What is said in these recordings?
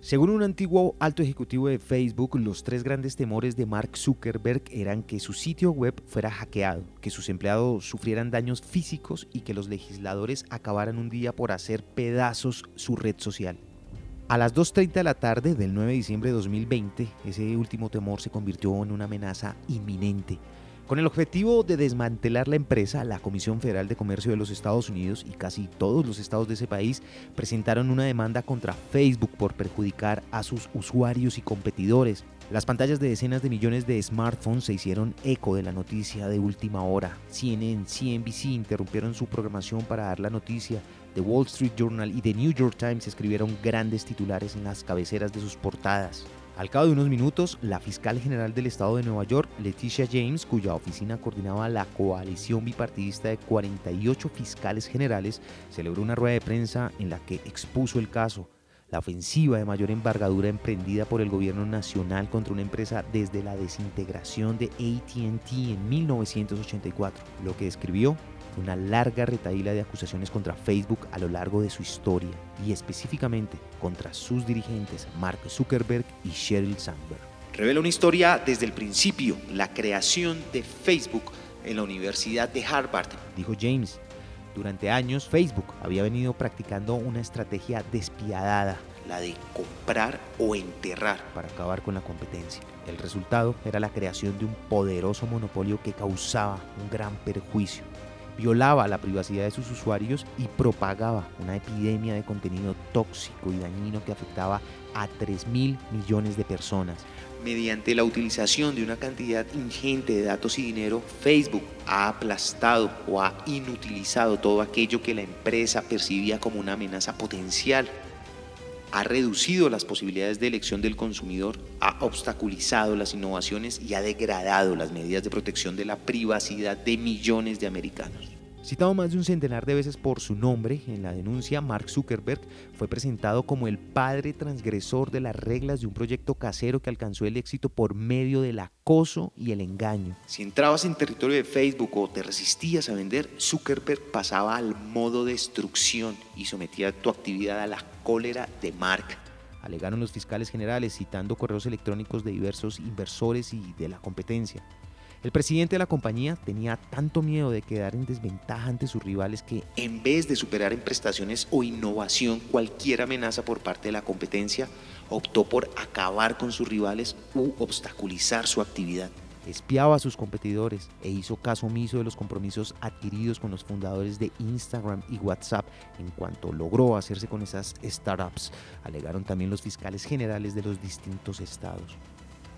Según un antiguo alto ejecutivo de Facebook, los tres grandes temores de Mark Zuckerberg eran que su sitio web fuera hackeado, que sus empleados sufrieran daños físicos y que los legisladores acabaran un día por hacer pedazos su red social. A las 2.30 de la tarde del 9 de diciembre de 2020, ese último temor se convirtió en una amenaza inminente. Con el objetivo de desmantelar la empresa, la Comisión Federal de Comercio de los Estados Unidos y casi todos los estados de ese país presentaron una demanda contra Facebook por perjudicar a sus usuarios y competidores. Las pantallas de decenas de millones de smartphones se hicieron eco de la noticia de última hora. CNN, CNBC interrumpieron su programación para dar la noticia. The Wall Street Journal y The New York Times escribieron grandes titulares en las cabeceras de sus portadas. Al cabo de unos minutos, la fiscal general del estado de Nueva York, Leticia James, cuya oficina coordinaba la coalición bipartidista de 48 fiscales generales, celebró una rueda de prensa en la que expuso el caso, la ofensiva de mayor envergadura emprendida por el gobierno nacional contra una empresa desde la desintegración de ATT en 1984, lo que describió una larga retaíla de acusaciones contra Facebook a lo largo de su historia y específicamente contra sus dirigentes Mark Zuckerberg y Sheryl Sandberg. Revela una historia desde el principio, la creación de Facebook en la Universidad de Harvard, dijo James. Durante años Facebook había venido practicando una estrategia despiadada, la de comprar o enterrar para acabar con la competencia. El resultado era la creación de un poderoso monopolio que causaba un gran perjuicio violaba la privacidad de sus usuarios y propagaba una epidemia de contenido tóxico y dañino que afectaba a 3 mil millones de personas. Mediante la utilización de una cantidad ingente de datos y dinero, Facebook ha aplastado o ha inutilizado todo aquello que la empresa percibía como una amenaza potencial ha reducido las posibilidades de elección del consumidor, ha obstaculizado las innovaciones y ha degradado las medidas de protección de la privacidad de millones de americanos. Citado más de un centenar de veces por su nombre en la denuncia, Mark Zuckerberg fue presentado como el padre transgresor de las reglas de un proyecto casero que alcanzó el éxito por medio del acoso y el engaño. Si entrabas en territorio de Facebook o te resistías a vender, Zuckerberg pasaba al modo destrucción y sometía tu actividad a la cólera de Mark alegaron los fiscales generales citando correos electrónicos de diversos inversores y de la competencia. El presidente de la compañía tenía tanto miedo de quedar en desventaja ante sus rivales que, en vez de superar en prestaciones o innovación cualquier amenaza por parte de la competencia, optó por acabar con sus rivales u obstaculizar su actividad. Espiaba a sus competidores e hizo caso omiso de los compromisos adquiridos con los fundadores de Instagram y WhatsApp en cuanto logró hacerse con esas startups, alegaron también los fiscales generales de los distintos estados.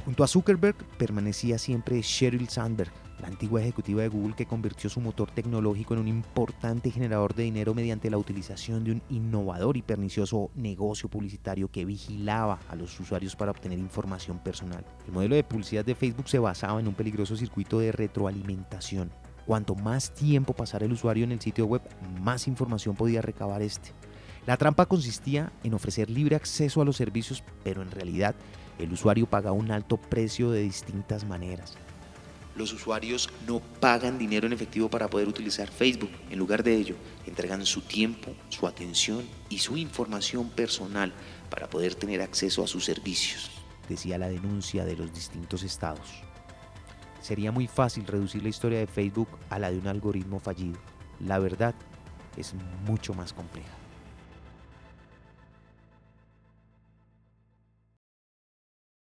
Junto a Zuckerberg permanecía siempre Sheryl Sandberg, la antigua ejecutiva de Google que convirtió su motor tecnológico en un importante generador de dinero mediante la utilización de un innovador y pernicioso negocio publicitario que vigilaba a los usuarios para obtener información personal. El modelo de publicidad de Facebook se basaba en un peligroso circuito de retroalimentación. Cuanto más tiempo pasara el usuario en el sitio web, más información podía recabar este. La trampa consistía en ofrecer libre acceso a los servicios, pero en realidad el usuario paga un alto precio de distintas maneras. Los usuarios no pagan dinero en efectivo para poder utilizar Facebook. En lugar de ello, entregan su tiempo, su atención y su información personal para poder tener acceso a sus servicios, decía la denuncia de los distintos estados. Sería muy fácil reducir la historia de Facebook a la de un algoritmo fallido. La verdad es mucho más compleja.